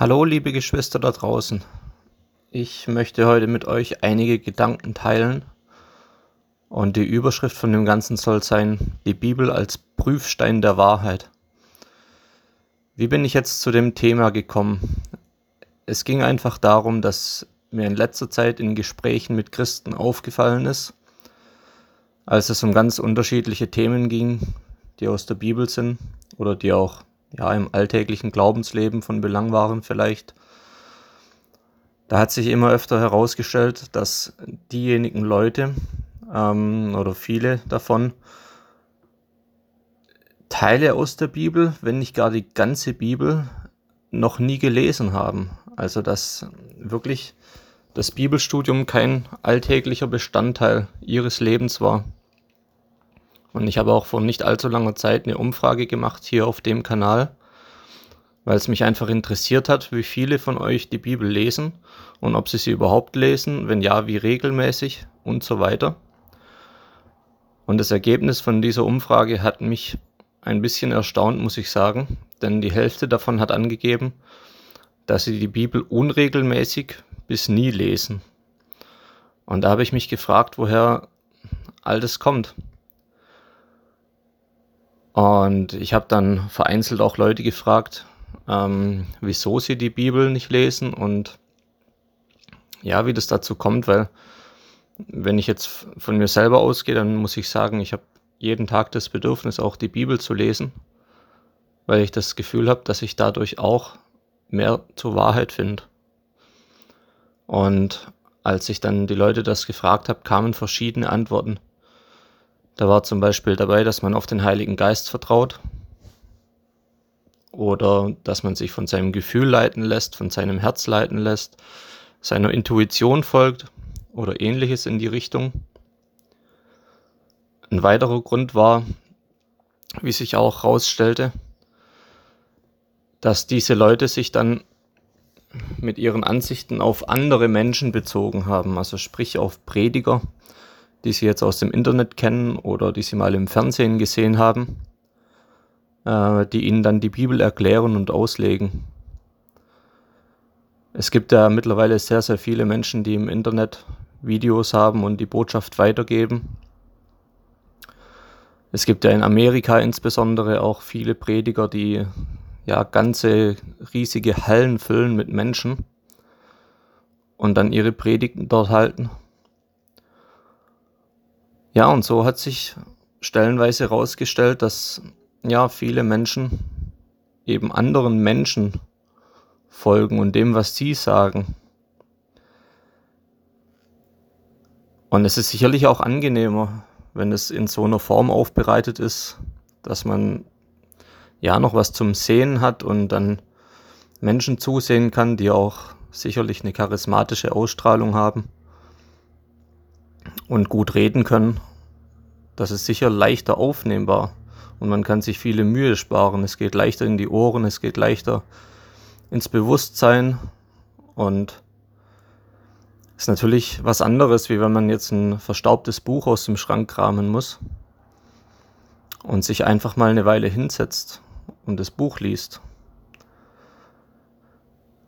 Hallo, liebe Geschwister da draußen. Ich möchte heute mit euch einige Gedanken teilen. Und die Überschrift von dem Ganzen soll sein, die Bibel als Prüfstein der Wahrheit. Wie bin ich jetzt zu dem Thema gekommen? Es ging einfach darum, dass mir in letzter Zeit in Gesprächen mit Christen aufgefallen ist, als es um ganz unterschiedliche Themen ging, die aus der Bibel sind oder die auch ja, im alltäglichen Glaubensleben von Belang waren vielleicht. Da hat sich immer öfter herausgestellt, dass diejenigen Leute ähm, oder viele davon Teile aus der Bibel, wenn nicht gar die ganze Bibel, noch nie gelesen haben. Also dass wirklich das Bibelstudium kein alltäglicher Bestandteil ihres Lebens war. Und ich habe auch vor nicht allzu langer Zeit eine Umfrage gemacht hier auf dem Kanal, weil es mich einfach interessiert hat, wie viele von euch die Bibel lesen und ob sie sie überhaupt lesen, wenn ja, wie regelmäßig und so weiter. Und das Ergebnis von dieser Umfrage hat mich ein bisschen erstaunt, muss ich sagen, denn die Hälfte davon hat angegeben, dass sie die Bibel unregelmäßig bis nie lesen. Und da habe ich mich gefragt, woher all das kommt. Und ich habe dann vereinzelt auch Leute gefragt, ähm, wieso sie die Bibel nicht lesen und ja, wie das dazu kommt, weil wenn ich jetzt von mir selber ausgehe, dann muss ich sagen, ich habe jeden Tag das Bedürfnis, auch die Bibel zu lesen, weil ich das Gefühl habe, dass ich dadurch auch mehr zur Wahrheit finde. Und als ich dann die Leute das gefragt habe, kamen verschiedene Antworten. Da war zum Beispiel dabei, dass man auf den Heiligen Geist vertraut oder dass man sich von seinem Gefühl leiten lässt, von seinem Herz leiten lässt, seiner Intuition folgt oder ähnliches in die Richtung. Ein weiterer Grund war, wie sich auch herausstellte, dass diese Leute sich dann mit ihren Ansichten auf andere Menschen bezogen haben, also sprich auf Prediger, die Sie jetzt aus dem Internet kennen oder die Sie mal im Fernsehen gesehen haben, äh, die Ihnen dann die Bibel erklären und auslegen. Es gibt ja mittlerweile sehr, sehr viele Menschen, die im Internet Videos haben und die Botschaft weitergeben. Es gibt ja in Amerika insbesondere auch viele Prediger, die ja ganze riesige Hallen füllen mit Menschen und dann ihre Predigten dort halten. Ja, und so hat sich stellenweise herausgestellt, dass ja viele Menschen eben anderen Menschen folgen und dem, was sie sagen. Und es ist sicherlich auch angenehmer, wenn es in so einer Form aufbereitet ist, dass man ja noch was zum Sehen hat und dann Menschen zusehen kann, die auch sicherlich eine charismatische Ausstrahlung haben und gut reden können. Das ist sicher leichter aufnehmbar und man kann sich viele Mühe sparen. Es geht leichter in die Ohren, es geht leichter ins Bewusstsein und ist natürlich was anderes, wie wenn man jetzt ein verstaubtes Buch aus dem Schrank kramen muss und sich einfach mal eine Weile hinsetzt und das Buch liest.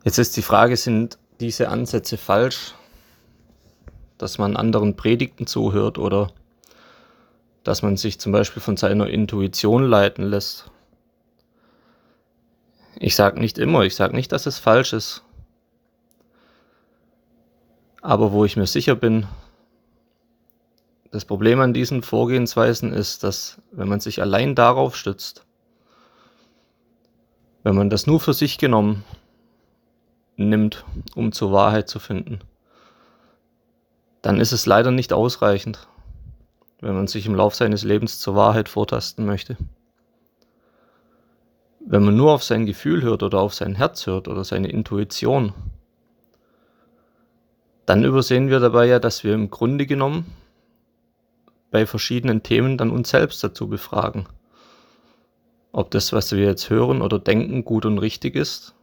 Jetzt ist die Frage, sind diese Ansätze falsch? dass man anderen Predigten zuhört oder dass man sich zum Beispiel von seiner Intuition leiten lässt. Ich sage nicht immer, ich sage nicht, dass es falsch ist. Aber wo ich mir sicher bin, das Problem an diesen Vorgehensweisen ist, dass wenn man sich allein darauf stützt, wenn man das nur für sich genommen nimmt, um zur Wahrheit zu finden, dann ist es leider nicht ausreichend, wenn man sich im Lauf seines Lebens zur Wahrheit vortasten möchte. Wenn man nur auf sein Gefühl hört oder auf sein Herz hört oder seine Intuition, dann übersehen wir dabei ja, dass wir im Grunde genommen bei verschiedenen Themen dann uns selbst dazu befragen, ob das, was wir jetzt hören oder denken, gut und richtig ist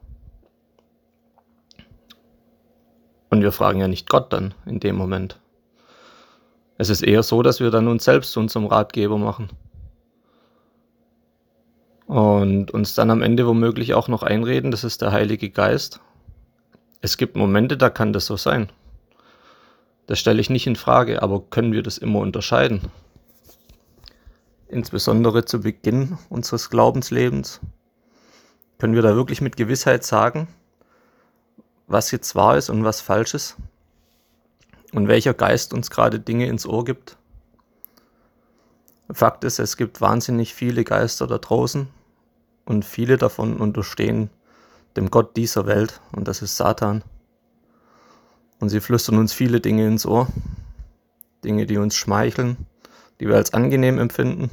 Und wir fragen ja nicht Gott dann in dem Moment. Es ist eher so, dass wir dann uns selbst zu unserem Ratgeber machen. und uns dann am Ende womöglich auch noch einreden, das ist der Heilige Geist. Es gibt Momente, da kann das so sein. Das stelle ich nicht in Frage, aber können wir das immer unterscheiden? Insbesondere zu Beginn unseres Glaubenslebens. Können wir da wirklich mit Gewissheit sagen, was jetzt wahr ist und was falsch ist? Und welcher Geist uns gerade Dinge ins Ohr gibt? Fakt ist, es gibt wahnsinnig viele Geister da draußen und viele davon unterstehen dem Gott dieser Welt und das ist Satan. Und sie flüstern uns viele Dinge ins Ohr, Dinge, die uns schmeicheln, die wir als angenehm empfinden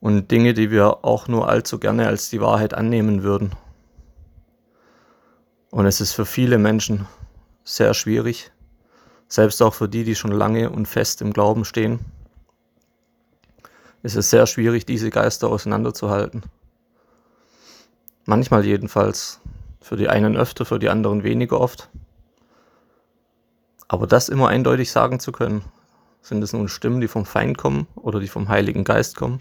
und Dinge, die wir auch nur allzu gerne als die Wahrheit annehmen würden. Und es ist für viele Menschen sehr schwierig, selbst auch für die, die schon lange und fest im Glauben stehen, ist es sehr schwierig, diese Geister auseinanderzuhalten. Manchmal jedenfalls. Für die einen öfter, für die anderen weniger oft. Aber das immer eindeutig sagen zu können, sind es nun Stimmen, die vom Feind kommen oder die vom Heiligen Geist kommen?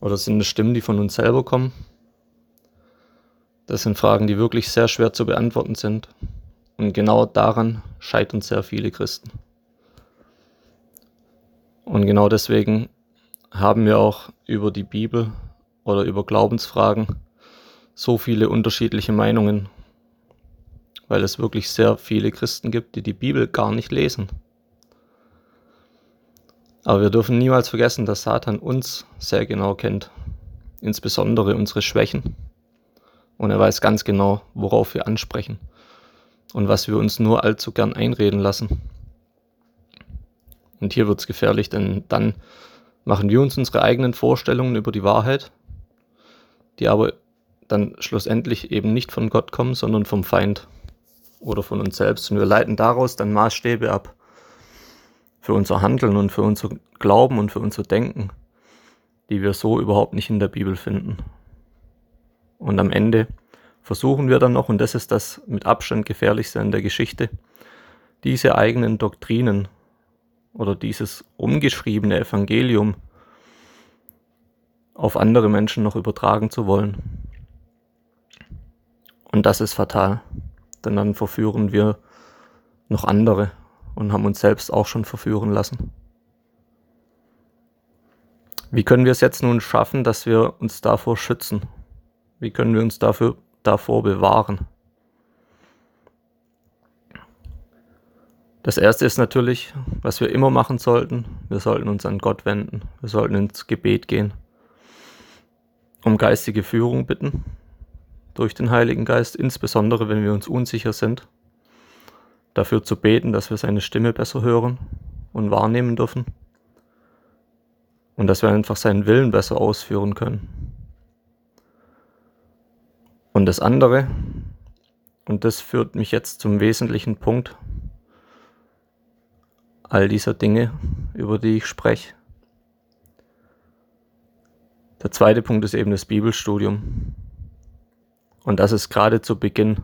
Oder sind es Stimmen, die von uns selber kommen? Das sind Fragen, die wirklich sehr schwer zu beantworten sind. Und genau daran scheitern sehr viele Christen. Und genau deswegen haben wir auch über die Bibel oder über Glaubensfragen so viele unterschiedliche Meinungen, weil es wirklich sehr viele Christen gibt, die die Bibel gar nicht lesen. Aber wir dürfen niemals vergessen, dass Satan uns sehr genau kennt, insbesondere unsere Schwächen. Und er weiß ganz genau, worauf wir ansprechen und was wir uns nur allzu gern einreden lassen. Und hier wird es gefährlich, denn dann machen wir uns unsere eigenen Vorstellungen über die Wahrheit, die aber dann schlussendlich eben nicht von Gott kommen, sondern vom Feind oder von uns selbst. Und wir leiten daraus dann Maßstäbe ab für unser Handeln und für unser Glauben und für unser Denken, die wir so überhaupt nicht in der Bibel finden. Und am Ende versuchen wir dann noch, und das ist das mit Abstand gefährlichste in der Geschichte, diese eigenen Doktrinen oder dieses umgeschriebene Evangelium auf andere Menschen noch übertragen zu wollen. Und das ist fatal, denn dann verführen wir noch andere und haben uns selbst auch schon verführen lassen. Wie können wir es jetzt nun schaffen, dass wir uns davor schützen? Wie können wir uns dafür, davor bewahren? Das erste ist natürlich, was wir immer machen sollten. Wir sollten uns an Gott wenden. Wir sollten ins Gebet gehen. Um geistige Führung bitten. Durch den Heiligen Geist, insbesondere wenn wir uns unsicher sind. Dafür zu beten, dass wir seine Stimme besser hören und wahrnehmen dürfen. Und dass wir einfach seinen Willen besser ausführen können. Und das andere, und das führt mich jetzt zum wesentlichen Punkt, all dieser Dinge, über die ich spreche. Der zweite Punkt ist eben das Bibelstudium. Und das ist gerade zu Beginn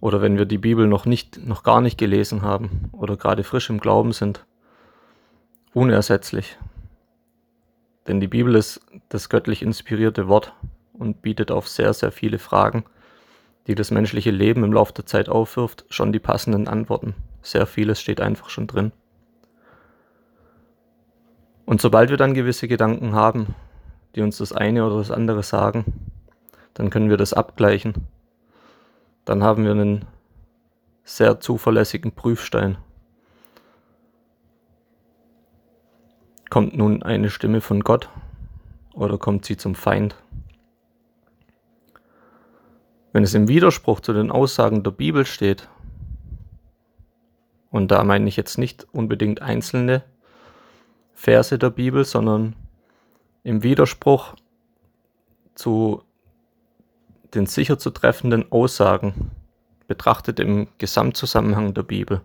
oder wenn wir die Bibel noch nicht, noch gar nicht gelesen haben oder gerade frisch im Glauben sind, unersetzlich. Denn die Bibel ist das göttlich inspirierte Wort und bietet auf sehr, sehr viele Fragen, die das menschliche Leben im Laufe der Zeit aufwirft, schon die passenden Antworten. Sehr vieles steht einfach schon drin. Und sobald wir dann gewisse Gedanken haben, die uns das eine oder das andere sagen, dann können wir das abgleichen. Dann haben wir einen sehr zuverlässigen Prüfstein. Kommt nun eine Stimme von Gott oder kommt sie zum Feind? Wenn es im Widerspruch zu den Aussagen der Bibel steht, und da meine ich jetzt nicht unbedingt einzelne Verse der Bibel, sondern im Widerspruch zu den sicher zu treffenden Aussagen, betrachtet im Gesamtzusammenhang der Bibel,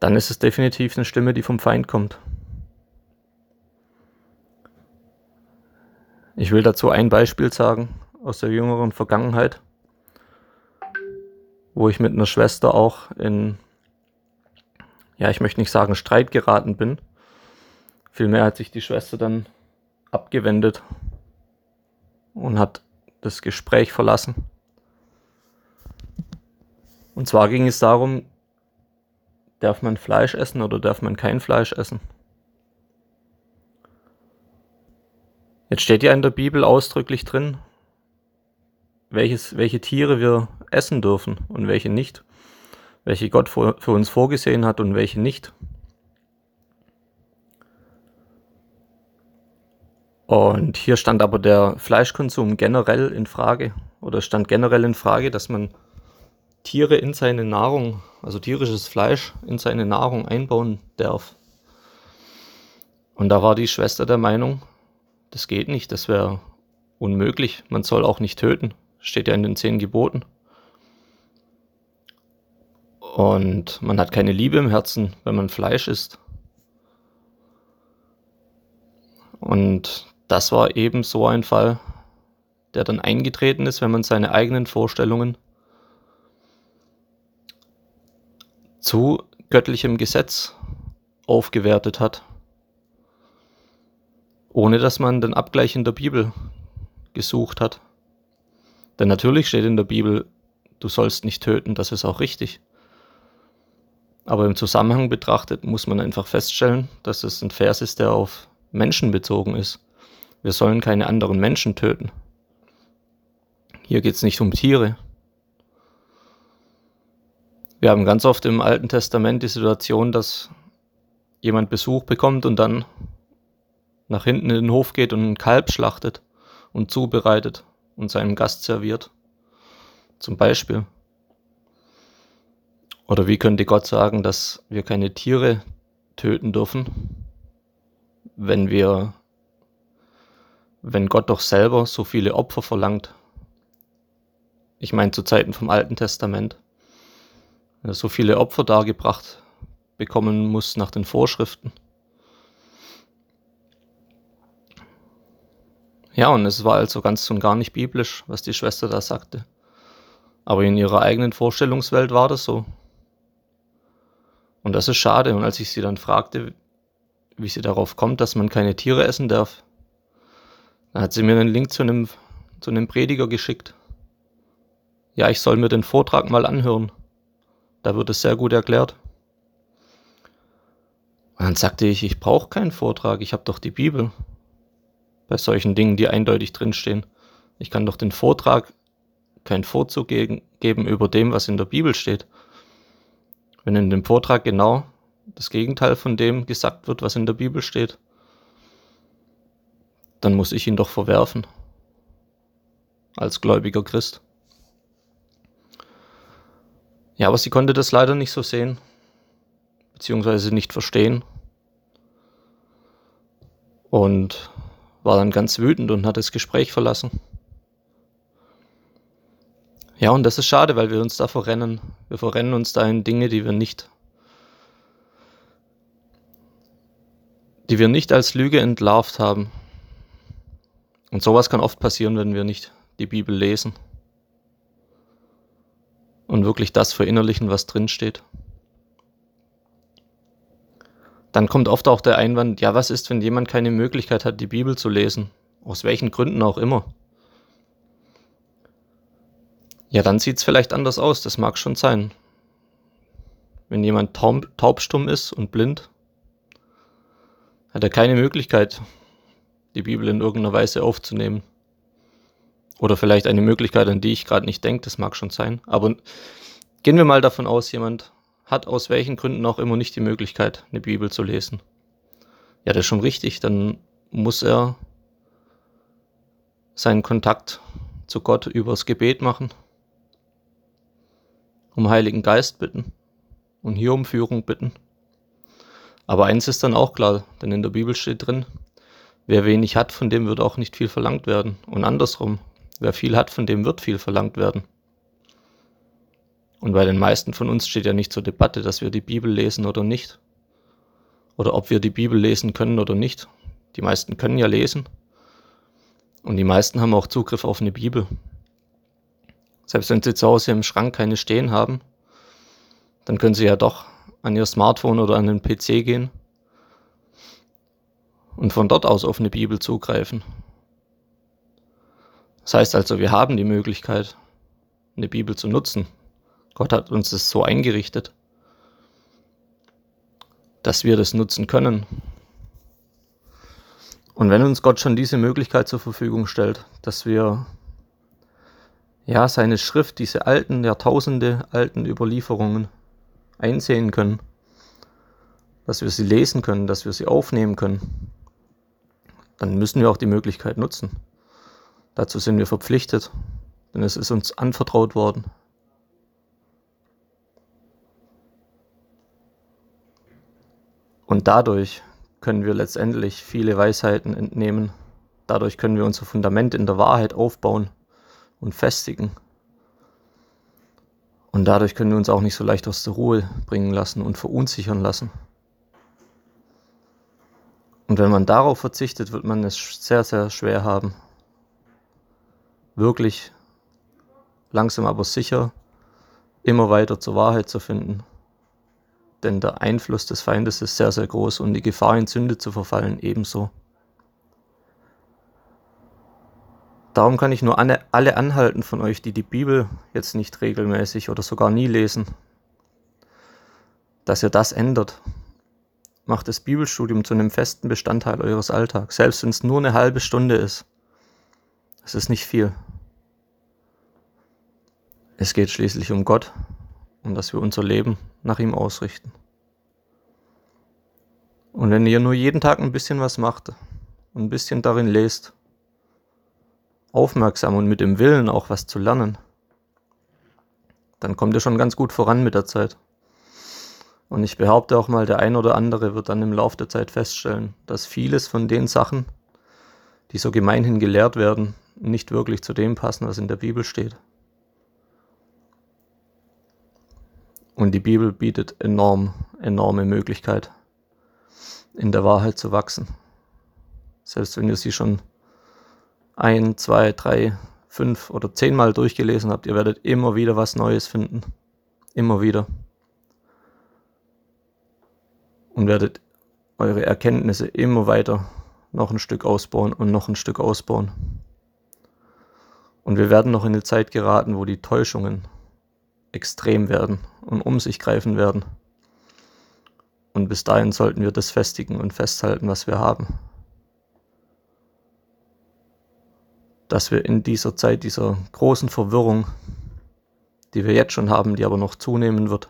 dann ist es definitiv eine Stimme, die vom Feind kommt. Ich will dazu ein Beispiel sagen aus der jüngeren Vergangenheit wo ich mit einer Schwester auch in, ja, ich möchte nicht sagen Streit geraten bin. Vielmehr hat sich die Schwester dann abgewendet und hat das Gespräch verlassen. Und zwar ging es darum, darf man Fleisch essen oder darf man kein Fleisch essen? Jetzt steht ja in der Bibel ausdrücklich drin, welches, welche Tiere wir essen dürfen und welche nicht, welche Gott für, für uns vorgesehen hat und welche nicht. Und hier stand aber der Fleischkonsum generell in Frage oder stand generell in Frage, dass man Tiere in seine Nahrung, also tierisches Fleisch in seine Nahrung einbauen darf. Und da war die Schwester der Meinung, das geht nicht, das wäre unmöglich. Man soll auch nicht töten. Steht ja in den zehn Geboten. Und man hat keine Liebe im Herzen, wenn man Fleisch isst. Und das war eben so ein Fall, der dann eingetreten ist, wenn man seine eigenen Vorstellungen zu göttlichem Gesetz aufgewertet hat, ohne dass man den Abgleich in der Bibel gesucht hat. Denn natürlich steht in der Bibel, du sollst nicht töten, das ist auch richtig. Aber im Zusammenhang betrachtet muss man einfach feststellen, dass es ein Vers ist, der auf Menschen bezogen ist. Wir sollen keine anderen Menschen töten. Hier geht es nicht um Tiere. Wir haben ganz oft im Alten Testament die Situation, dass jemand Besuch bekommt und dann nach hinten in den Hof geht und ein Kalb schlachtet und zubereitet und seinem Gast serviert. Zum Beispiel. Oder wie könnte Gott sagen, dass wir keine Tiere töten dürfen, wenn wir, wenn Gott doch selber so viele Opfer verlangt? Ich meine zu Zeiten vom Alten Testament so viele Opfer dargebracht bekommen muss nach den Vorschriften. Ja, und es war also ganz und gar nicht biblisch, was die Schwester da sagte. Aber in ihrer eigenen Vorstellungswelt war das so. Und das ist schade. Und als ich sie dann fragte, wie sie darauf kommt, dass man keine Tiere essen darf, dann hat sie mir einen Link zu einem, zu einem Prediger geschickt. Ja, ich soll mir den Vortrag mal anhören. Da wird es sehr gut erklärt. Und dann sagte ich, ich brauche keinen Vortrag, ich habe doch die Bibel. Bei solchen Dingen, die eindeutig drinstehen. Ich kann doch den Vortrag keinen Vorzug geben über dem, was in der Bibel steht. Wenn in dem Vortrag genau das Gegenteil von dem gesagt wird, was in der Bibel steht, dann muss ich ihn doch verwerfen. Als gläubiger Christ. Ja, aber sie konnte das leider nicht so sehen, beziehungsweise nicht verstehen. Und war dann ganz wütend und hat das Gespräch verlassen. Ja, und das ist schade, weil wir uns da verrennen. Wir verrennen uns da in Dinge, die wir nicht, die wir nicht als Lüge entlarvt haben. Und sowas kann oft passieren, wenn wir nicht die Bibel lesen und wirklich das verinnerlichen, was drinsteht. Dann kommt oft auch der Einwand, ja, was ist, wenn jemand keine Möglichkeit hat, die Bibel zu lesen? Aus welchen Gründen auch immer. Ja, dann sieht es vielleicht anders aus, das mag schon sein. Wenn jemand taub, taubstumm ist und blind, hat er keine Möglichkeit, die Bibel in irgendeiner Weise aufzunehmen. Oder vielleicht eine Möglichkeit, an die ich gerade nicht denke, das mag schon sein. Aber gehen wir mal davon aus, jemand hat aus welchen Gründen auch immer nicht die Möglichkeit, eine Bibel zu lesen. Ja, das ist schon richtig. Dann muss er seinen Kontakt zu Gott übers Gebet machen, um Heiligen Geist bitten und hier um Führung bitten. Aber eins ist dann auch klar, denn in der Bibel steht drin, wer wenig hat, von dem wird auch nicht viel verlangt werden. Und andersrum, Wer viel hat, von dem wird viel verlangt werden. Und bei den meisten von uns steht ja nicht zur Debatte, dass wir die Bibel lesen oder nicht. Oder ob wir die Bibel lesen können oder nicht. Die meisten können ja lesen. Und die meisten haben auch Zugriff auf eine Bibel. Selbst wenn sie zu Hause im Schrank keine stehen haben, dann können sie ja doch an ihr Smartphone oder an den PC gehen und von dort aus auf eine Bibel zugreifen. Das heißt also, wir haben die Möglichkeit, eine Bibel zu nutzen. Gott hat uns das so eingerichtet, dass wir das nutzen können. Und wenn uns Gott schon diese Möglichkeit zur Verfügung stellt, dass wir ja seine Schrift, diese alten, Jahrtausende alten Überlieferungen einsehen können, dass wir sie lesen können, dass wir sie aufnehmen können, dann müssen wir auch die Möglichkeit nutzen. Dazu sind wir verpflichtet, denn es ist uns anvertraut worden. Und dadurch können wir letztendlich viele Weisheiten entnehmen. Dadurch können wir unser Fundament in der Wahrheit aufbauen und festigen. Und dadurch können wir uns auch nicht so leicht aus der Ruhe bringen lassen und verunsichern lassen. Und wenn man darauf verzichtet, wird man es sehr, sehr schwer haben, wirklich langsam aber sicher immer weiter zur Wahrheit zu finden denn der Einfluss des Feindes ist sehr, sehr groß und die Gefahr, in Sünde zu verfallen, ebenso. Darum kann ich nur alle, anhalten von euch, die die Bibel jetzt nicht regelmäßig oder sogar nie lesen, dass ihr das ändert. Macht das Bibelstudium zu einem festen Bestandteil eures Alltags, selbst wenn es nur eine halbe Stunde ist. Es ist nicht viel. Es geht schließlich um Gott und dass wir unser Leben nach ihm ausrichten. Und wenn ihr nur jeden Tag ein bisschen was macht ein bisschen darin lest, aufmerksam und mit dem Willen auch was zu lernen, dann kommt ihr schon ganz gut voran mit der Zeit. Und ich behaupte auch mal, der ein oder andere wird dann im Laufe der Zeit feststellen, dass vieles von den Sachen, die so gemeinhin gelehrt werden, nicht wirklich zu dem passen, was in der Bibel steht. Und die Bibel bietet enorm, enorme Möglichkeit, in der Wahrheit zu wachsen. Selbst wenn ihr sie schon ein, zwei, drei, fünf oder zehnmal durchgelesen habt, ihr werdet immer wieder was Neues finden. Immer wieder. Und werdet eure Erkenntnisse immer weiter noch ein Stück ausbauen und noch ein Stück ausbauen. Und wir werden noch in eine Zeit geraten, wo die Täuschungen extrem werden und um sich greifen werden. Und bis dahin sollten wir das festigen und festhalten, was wir haben. Dass wir in dieser Zeit dieser großen Verwirrung, die wir jetzt schon haben, die aber noch zunehmen wird,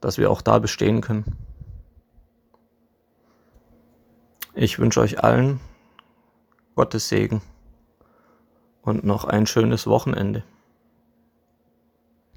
dass wir auch da bestehen können. Ich wünsche euch allen Gottes Segen und noch ein schönes Wochenende.